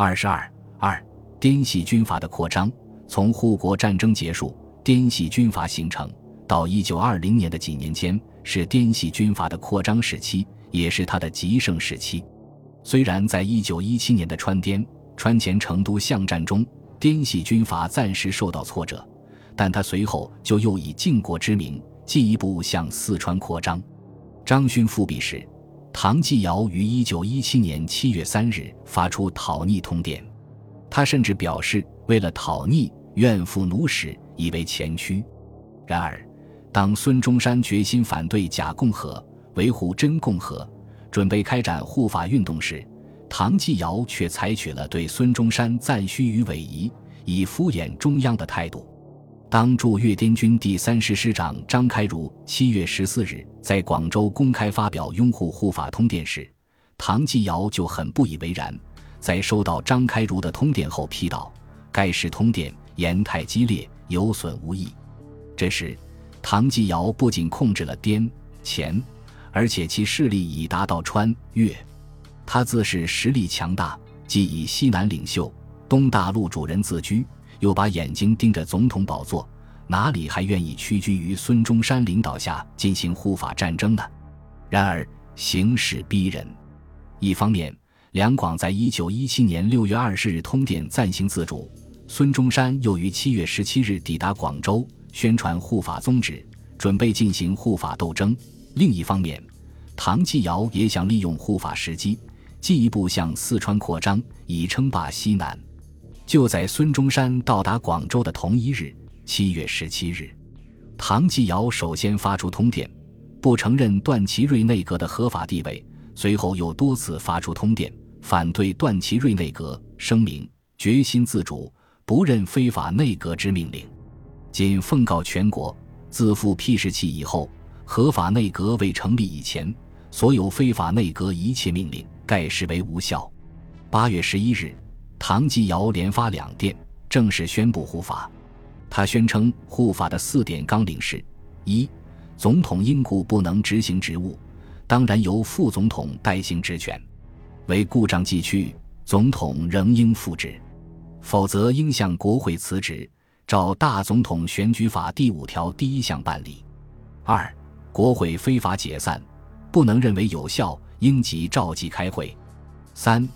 二十二二，滇系军阀的扩张。从护国战争结束，滇系军阀形成到一九二零年的几年间，是滇系军阀的扩张时期，也是它的极盛时期。虽然在一九一七年的川滇川黔成都巷战中，滇系军阀暂时受到挫折，但他随后就又以靖国之名进一步向四川扩张。张勋复辟时，唐继尧于一九一七年七月三日发出讨逆通电，他甚至表示为了讨逆，愿赴奴使以为前驱。然而，当孙中山决心反对假共和，维护真共和，准备开展护法运动时，唐继尧却采取了对孙中山赞许与委夷，以敷衍中央的态度。当驻粤滇军第三师师长张开儒七月十四日在广州公开发表拥护护法通电时，唐继尧就很不以为然。在收到张开儒的通电后，批道：“该式通电言太激烈，有损无益。”这时，唐继尧不仅控制了滇黔，而且其势力已达到川粤。他自是实力强大，即以西南领袖、东大陆主人自居，又把眼睛盯着总统宝座，哪里还愿意屈居于孙中山领导下进行护法战争呢？然而形势逼人，一方面，两广在一九一七年六月二十日通电暂行自主，孙中山又于七月十七日抵达广州，宣传护法宗旨，准备进行护法斗争；另一方面，唐继尧也想利用护法时机。进一步向四川扩张，以称霸西南。就在孙中山到达广州的同一日，七月十七日，唐继尧首先发出通电，不承认段祺瑞内阁的合法地位。随后又多次发出通电，反对段祺瑞内阁，声明决心自主，不认非法内阁之命令。仅奉告全国，自复辟时期以后，合法内阁未成立以前，所有非法内阁一切命令。概视为无效。八月十一日，唐继尧连发两电，正式宣布护法。他宣称护法的四点纲领是：一、总统因故不能执行职务，当然由副总统代行职权；为故障继去，总统仍应复职，否则应向国会辞职，照大总统选举法第五条第一项办理。二、国会非法解散，不能认为有效。应即召集开会。三，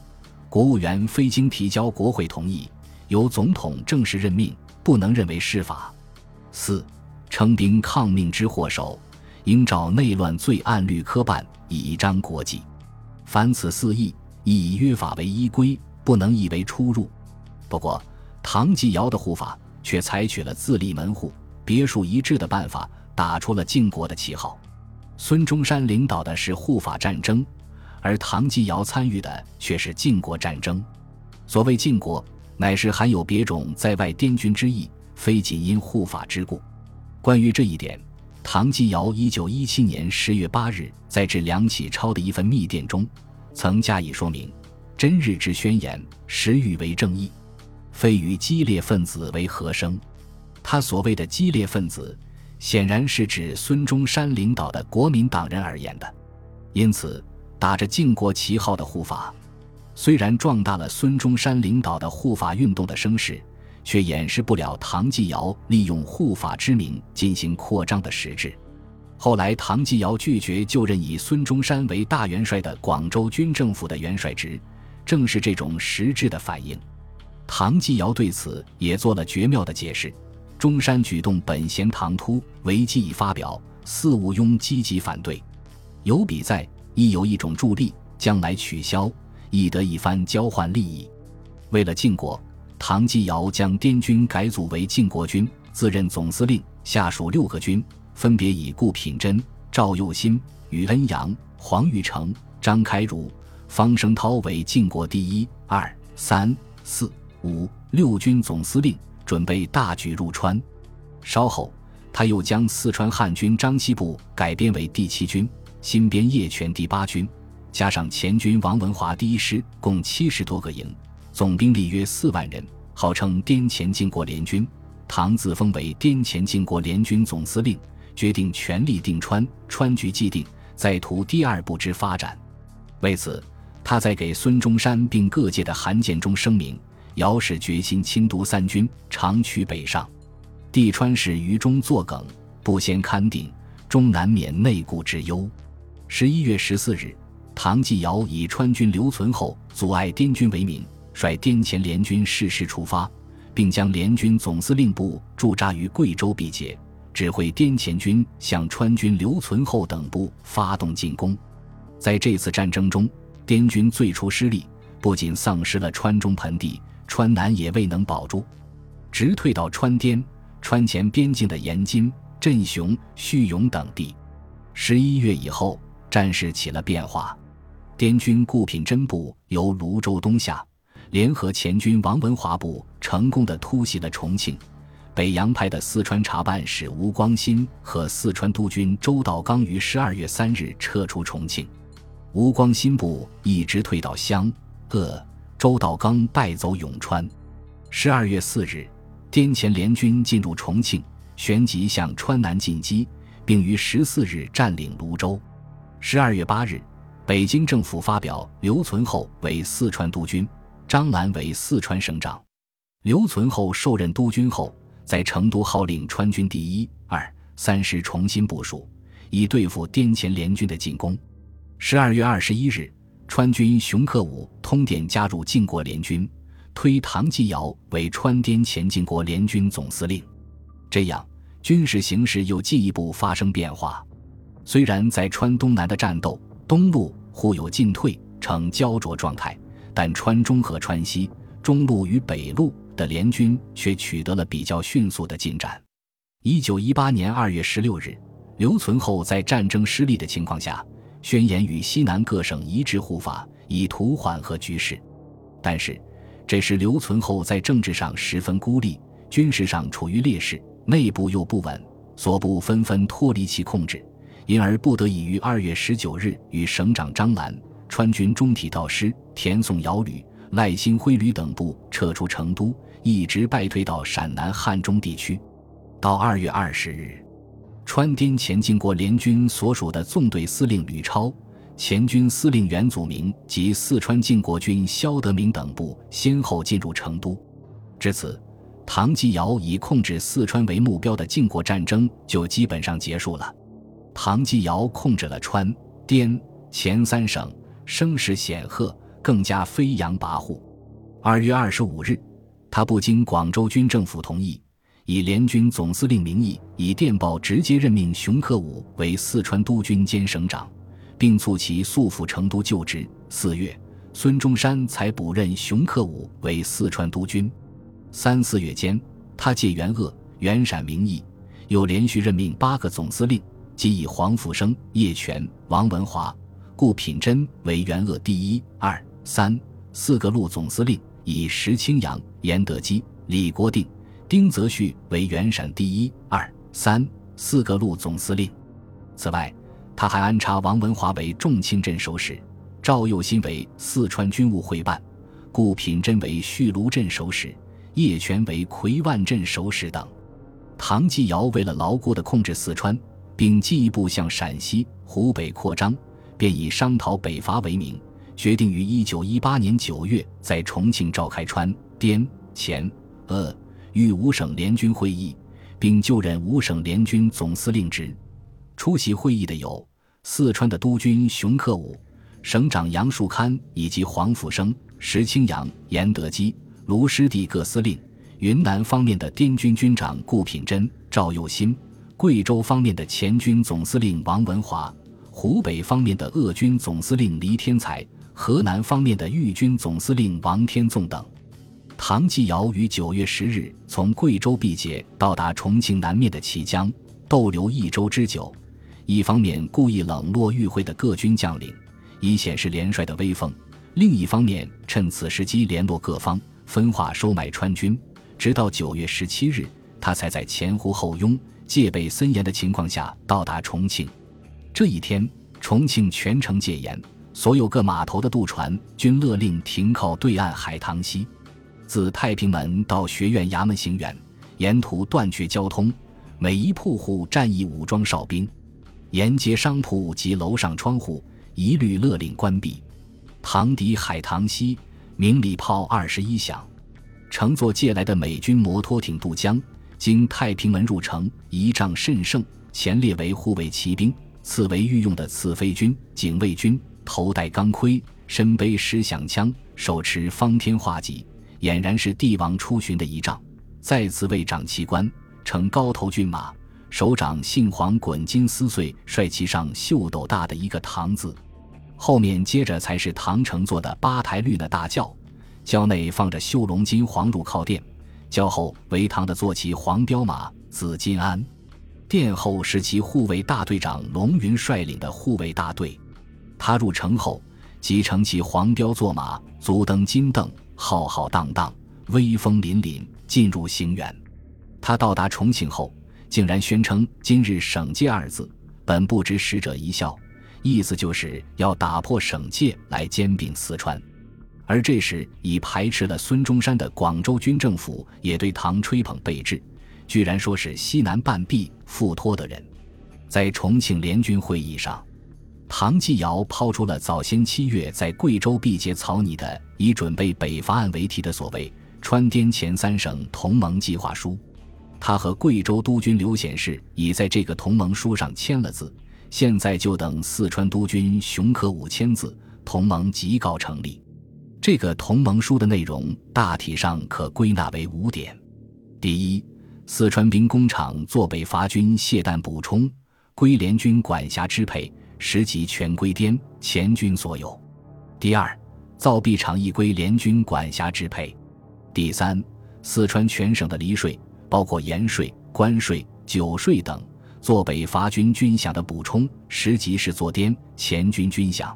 国务员非经提交国会同意，由总统正式任命，不能认为失法。四，称兵抗命之祸首，应照内乱罪案律科办，以彰国纪。凡此四义，以约法为依规，不能以为出入。不过，唐继尧的护法却采取了自立门户、别树一帜的办法，打出了靖国的旗号。孙中山领导的是护法战争，而唐继尧参与的却是晋国战争。所谓晋国，乃是含有别种在外滇军之意，非仅因护法之故。关于这一点，唐继尧一九一七年十月八日在致梁启超的一份密电中，曾加以说明：“真日之宣言，实欲为正义，非与激烈分子为和声。”他所谓的激烈分子。显然是指孙中山领导的国民党人而言的，因此打着靖国旗号的护法，虽然壮大了孙中山领导的护法运动的声势，却掩饰不了唐继尧利用护法之名进行扩张的实质。后来，唐继尧拒绝就任以孙中山为大元帅的广州军政府的元帅职，正是这种实质的反应。唐继尧对此也做了绝妙的解释。中山举动本嫌唐突，为既已发表，似毋庸积极反对。有笔在，亦有一种助力，将来取消，亦得一番交换利益。为了晋国，唐继尧将滇军改组为晋国军，自任总司令，下属六个军，分别以顾品珍、赵又新、于恩阳、黄玉成、张开儒、方声涛为晋国第一、二、三、四、五、六军总司令。准备大举入川，稍后他又将四川汉军张西部改编为第七军，新编叶权第八军，加上前军王文华第一师，共七十多个营，总兵力约四万人，号称滇黔靖国联军。唐自封为滇黔靖国联军总司令，决定全力定川，川局既定，再图第二步之发展。为此，他在给孙中山并各界的函件中声明：姚氏决心亲督三军，长驱北上。帝川是于中作梗，不先勘定，终难免内顾之忧。十一月十四日，唐继尧以川军留存后阻碍滇军为名，率滇黔联军适时出发，并将联军总司令部驻扎于贵州毕节，指挥滇黔军向川军留存后等部发动进攻。在这次战争中，滇军最初失利，不仅丧失了川中盆地，川南也未能保住，直退到川滇。川黔边境的延津、镇雄、叙永等地，十一月以后，战事起了变化。滇军顾品珍部由泸州东下，联合黔军王文华部，成功的突袭了重庆。北洋派的四川查办使吴光新和四川督军周道刚于十二月三日撤出重庆，吴光新部一直退到湘鄂，周道刚败走永川。十二月四日。滇黔联军进入重庆，旋即向川南进击，并于十四日占领泸州。十二月八日，北京政府发表刘存厚为四川督军，张澜为四川省长。刘存厚受任督军后，在成都号令川军第一、二、三师重新部署，以对付滇黔联军的进攻。十二月二十一日，川军熊克武通电加入晋国联军。推唐继尧为川滇黔晋国联军总司令，这样军事形势又进一步发生变化。虽然在川东南的战斗东路互有进退，呈焦灼状态，但川中和川西、中路与北路的联军却取得了比较迅速的进展。一九一八年二月十六日，刘存厚在战争失利的情况下，宣言与西南各省一致护法，以图缓和局势，但是。这时，刘存厚在政治上十分孤立，军事上处于劣势，内部又不稳，所部纷纷脱离其控制，因而不得已于二月十九日与省长张澜、川军中体道师田颂尧旅、赖兴辉旅等部撤出成都，一直败退到陕南汉中地区。到二月二十日，川滇黔晋国联军所属的纵队司令吕超。前军司令袁祖明及四川靖国军萧德明等部先后进入成都，至此，唐继尧以控制四川为目标的靖国战争就基本上结束了。唐继尧控制了川滇黔三省，声势显赫，更加飞扬跋扈。二月二十五日，他不经广州军政府同意，以联军总司令名义，以电报直接任命熊克武为四川督军兼省长。并促其速赴成都就职。四月，孙中山才补任熊克武为四川督军。三四月间，他借袁鄂、袁陕名义，又连续任命八个总司令，即以黄福生、叶全、王文华、顾品珍为袁鄂第一、二、三、四个路总司令，以石青阳、严德基、李国定、丁泽旭为原陕第一、二、三、四个路总司令。此外，他还安插王文华为重庆镇守使，赵又新为四川军务会办，顾品珍为叙卢镇守使，叶全为魁万镇守使等。唐继尧为了牢固地控制四川，并进一步向陕西、湖北扩张，便以商讨北伐为名，决定于一九一八年九月在重庆召开川滇黔鄂豫五省联军会议，并就任五省联军总司令职。出席会议的有四川的督军熊克武、省长杨树堪以及黄福生、石青阳、严德基、卢师弟各司令；云南方面的滇军军长顾品珍、赵又新；贵州方面的前军总司令王文华；湖北方面的鄂军总司令黎天才；河南方面的豫军总司令王天纵等。唐继尧于九月十日从贵州毕节到达重庆南面的綦江，逗留一周之久。一方面故意冷落与会的各军将领，以显示联帅的威风；另一方面趁此时机联络各方，分化收买川军。直到九月十七日，他才在前呼后拥、戒备森严的情况下到达重庆。这一天，重庆全城戒严，所有各码头的渡船均勒令停靠对岸海棠溪。自太平门到学院衙门行远，沿途断绝交通，每一铺户站一武装哨兵。沿街商铺及楼上窗户一律勒令关闭。唐敌海棠溪，鸣礼炮二十一响。乘坐借来的美军摩托艇渡江，经太平门入城，仪仗甚盛。前列为护卫骑兵，次为御用的次飞军、警卫军，头戴钢盔，身背石响枪，手持方天画戟，俨然是帝王出巡的仪仗。再次为长旗官，乘高头骏马，手掌杏黄滚金撕碎，帅旗上绣斗大的一个“唐”字。后面接着才是唐乘坐的八抬绿的大轿，轿内放着绣龙金黄褥靠垫，轿后为唐的坐骑黄骠马紫金鞍。殿后是其护卫大队长龙云率领的护卫大队，他入城后即乘其黄骠坐马，足蹬金镫，浩浩荡荡，威风凛凛进入行辕。他到达重庆后，竟然宣称“今日省界”二字，本不知使者一笑，意思就是要打破省界来兼并四川。而这时已排斥了孙中山的广州军政府也对唐吹捧备至。居然说是西南半壁附托的人，在重庆联军会议上，唐继尧抛出了早先七月在贵州毕节草拟的以准备北伐案为题的所谓“川滇黔三省同盟计划书”。他和贵州督军刘显世已在这个同盟书上签了字，现在就等四川督军熊可武签字，同盟即告成立。这个同盟书的内容大体上可归纳为五点：第一。四川兵工厂作北伐军械弹补充，归联军管辖支配，实际全归滇黔军所有。第二，造币厂亦归联军管辖支配。第三，四川全省的厘税，包括盐税、关税、酒税等，做北伐军军饷的补充，实际是做滇黔军军饷。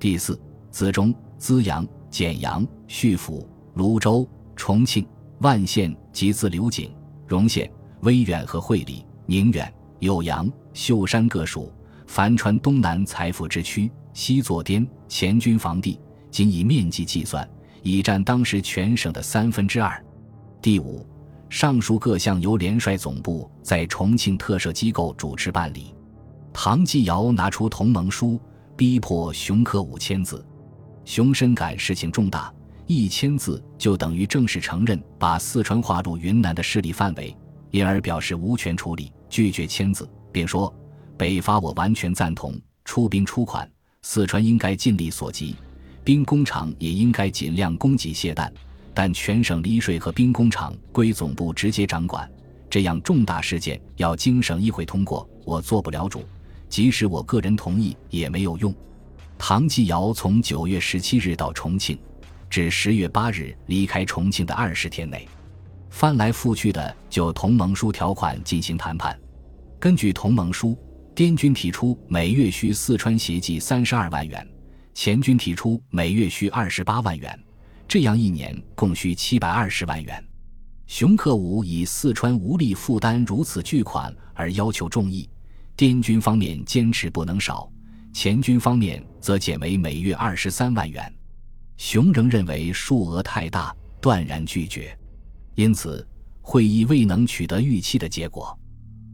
第四，资中、资阳、简阳、叙府、泸州、重庆、万县及自流井。荣县、威远和会理、宁远、酉阳、秀山各属，凡川东南财富之区，西作滇黔军防地，仅以面积计算，已占当时全省的三分之二。第五，上述各项由联帅总部在重庆特设机构主持办理。唐继尧拿出同盟书，逼迫熊克武签字。熊深感事情重大。一签字就等于正式承认把四川划入云南的势力范围，因而表示无权处理，拒绝签字，并说：“北伐我完全赞同，出兵出款，四川应该尽力所及，兵工厂也应该尽量供给械弹，但全省离税和兵工厂归总部直接掌管，这样重大事件要经省议会通过，我做不了主，即使我个人同意也没有用。”唐继尧从九月十七日到重庆。至十月八日离开重庆的二十天内，翻来覆去的就同盟书条款进行谈判。根据同盟书，滇军提出每月需四川协济三十二万元，黔军提出每月需二十八万元，这样一年共需七百二十万元。熊克武以四川无力负担如此巨款而要求众议，滇军方面坚持不能少，黔军方面则减为每月二十三万元。熊仍认为数额太大，断然拒绝，因此会议未能取得预期的结果。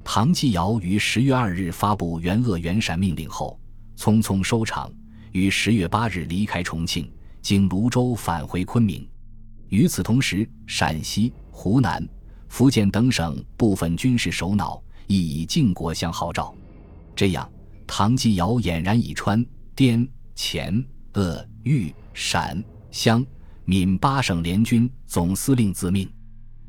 唐继尧于十月二日发布援鄂援陕命令后，匆匆收场，于十月八日离开重庆，经泸州返回昆明。与此同时，陕西、湖南、福建等省部分军事首脑亦以靖国相号召。这样，唐继尧俨然以川、滇、黔、鄂、豫。陕、湘、闽八省联军总司令自命，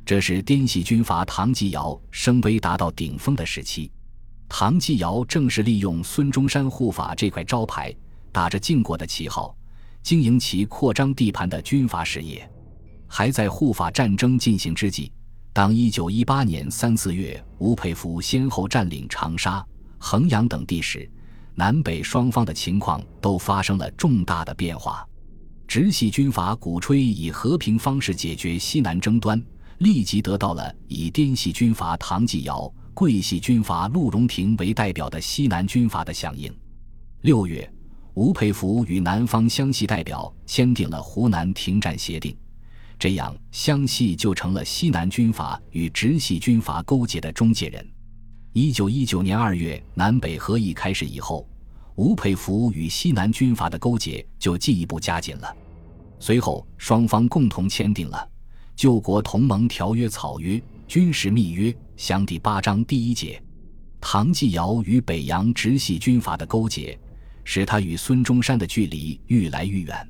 这是滇系军阀唐继尧声威达到顶峰的时期。唐继尧正是利用孙中山护法这块招牌，打着靖国的旗号，经营其扩张地盘的军阀事业。还在护法战争进行之际，当1918年三四月，吴佩孚先后占领长沙、衡阳等地时，南北双方的情况都发生了重大的变化。直系军阀鼓吹以和平方式解决西南争端，立即得到了以滇系军阀唐继尧、桂系军阀陆荣廷为代表的西南军阀的响应。六月，吴佩孚与南方湘系代表签订了湖南停战协定，这样湘系就成了西南军阀与直系军阀勾结的中介人。一九一九年二月，南北合议开始以后，吴佩孚与西南军阀的勾结就进一步加紧了。随后，双方共同签订了《救国同盟条约草约》军事密约，详第八章第一节。唐继尧与北洋直系军阀的勾结，使他与孙中山的距离愈来愈远。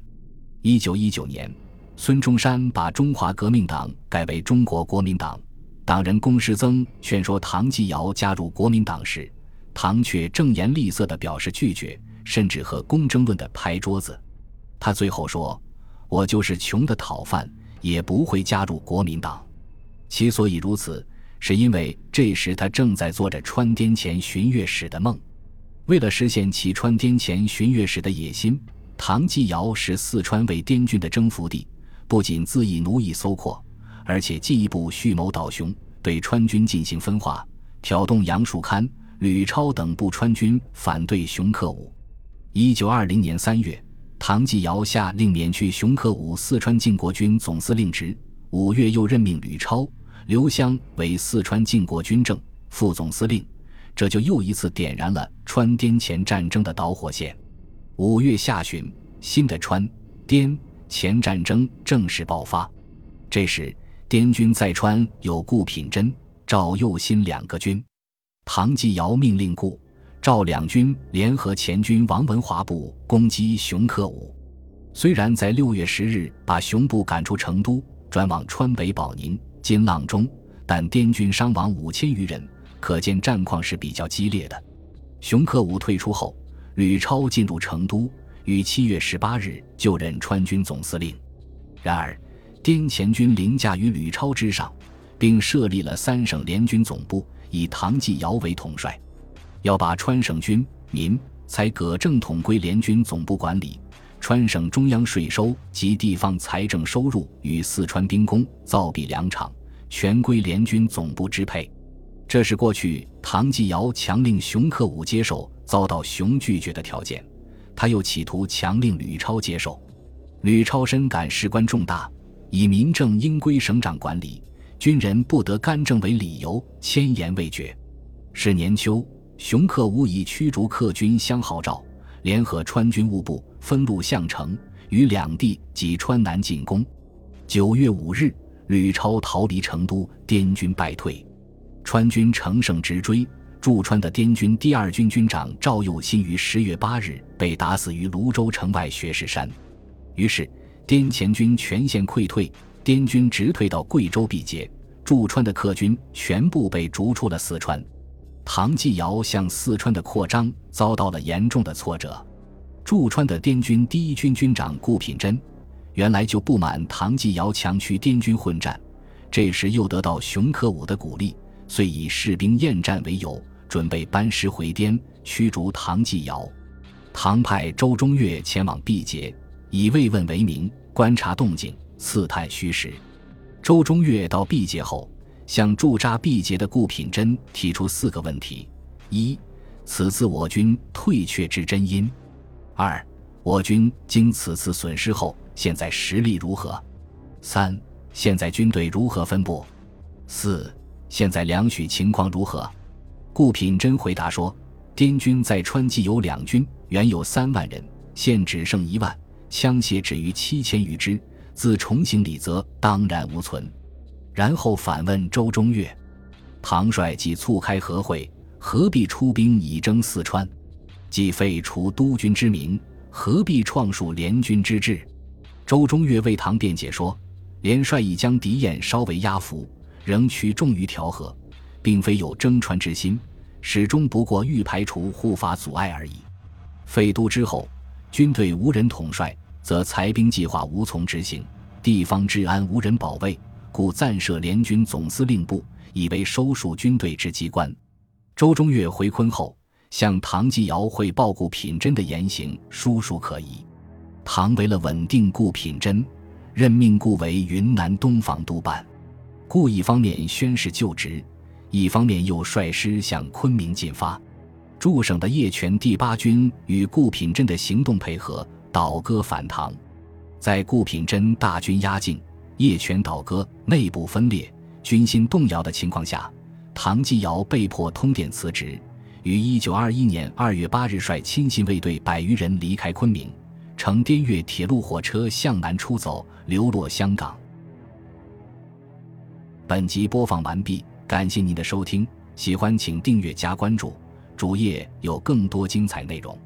一九一九年，孙中山把中华革命党改为中国国民党。党人龚世曾劝说唐继尧加入国民党时，唐却正言厉色地表示拒绝，甚至和龚争论的拍桌子。他最后说：“我就是穷的讨饭，也不会加入国民党。”其所以如此，是因为这时他正在做着川滇黔巡阅使的梦。为了实现其川滇黔巡阅使的野心，唐继尧使四川为滇军的征服地，不仅恣意奴役搜括。而且进一步蓄谋倒雄，对川军进行分化，挑动杨树堪、吕超等部川军反对熊克武。一九二零年三月，唐继尧下令免去熊克武四川靖国军总司令职。五月又任命吕超、刘湘为四川靖国军政副总司令，这就又一次点燃了川滇黔战争的导火线。五月下旬，新的川滇黔战争正式爆发。这时。滇军在川有顾品珍、赵又新两个军，唐继尧命令顾、赵两军联合前军王文华部攻击熊克武。虽然在六月十日把熊部赶出成都，转往川北保宁、金阆中，但滇军伤亡五千余人，可见战况是比较激烈的。熊克武退出后，吕超进入成都，于七月十八日就任川军总司令。然而。滇黔军凌驾于吕超之上，并设立了三省联军总部，以唐继尧为统帅，要把川省军民财葛正统归联军总部管理。川省中央税收及地方财政收入与四川兵工、造币粮厂全归联军总部支配。这是过去唐继尧强令熊克武接受，遭到熊拒绝的条件。他又企图强令吕超接受。吕超深感事关重大。以民政应归省长管理，军人不得干政为理由，千言未决。是年秋，熊克武以驱逐客军相号召，联合川军务部分路向城，于两地及川南进攻。九月五日，吕超逃离成都，滇军败退，川军乘胜直追。驻川的滇军第二军军长赵又新于十月八日被打死于泸州城外学士山。于是。滇黔军全线溃退，滇军直退到贵州毕节，驻川的客军全部被逐出了四川。唐继尧向四川的扩张遭到了严重的挫折。驻川的滇军第一军军长顾品珍，原来就不满唐继尧强驱滇军混战，这时又得到熊克武的鼓励，遂以士兵厌战为由，准备班师回滇，驱逐唐继尧。唐派周中岳前往毕节。以慰问为名，观察动静，刺探虚实。周中岳到毕节后，向驻扎毕节的顾品珍提出四个问题：一、此次我军退却之真因；二、我军经此次损失后，现在实力如何；三、现在军队如何分布；四、现在粮许情况如何？顾品珍回答说：滇军在川既有两军，原有三万人，现只剩一万。枪械止于七千余支，自重行李则当然无存。然后反问周中岳：“唐帅既促开和会，何必出兵以征四川？既废除督军之名，何必创树联军之志？”周中岳为唐辩解说：“联帅已将敌焰稍微压服，仍取重于调和，并非有征川之心，始终不过欲排除护法阻碍而已。废都之后，军队无人统帅。”则裁兵计划无从执行，地方治安无人保卫，故暂设联军总司令部，以为收束军队之机关。周中岳回昆后，向唐继尧汇报顾品珍的言行，叔叔可疑。唐为了稳定顾品珍，任命顾为云南东防督办。顾一方面宣誓就职，一方面又率师向昆明进发。驻省的叶权第八军与顾品珍的行动配合。倒戈反唐，在顾品珍大军压境、叶权倒戈、内部分裂、军心动摇的情况下，唐继尧被迫通电辞职，于一九二一年二月八日率亲信卫队百余人离开昆明，乘滇越铁路火车向南出走，流落香港。本集播放完毕，感谢您的收听，喜欢请订阅加关注，主页有更多精彩内容。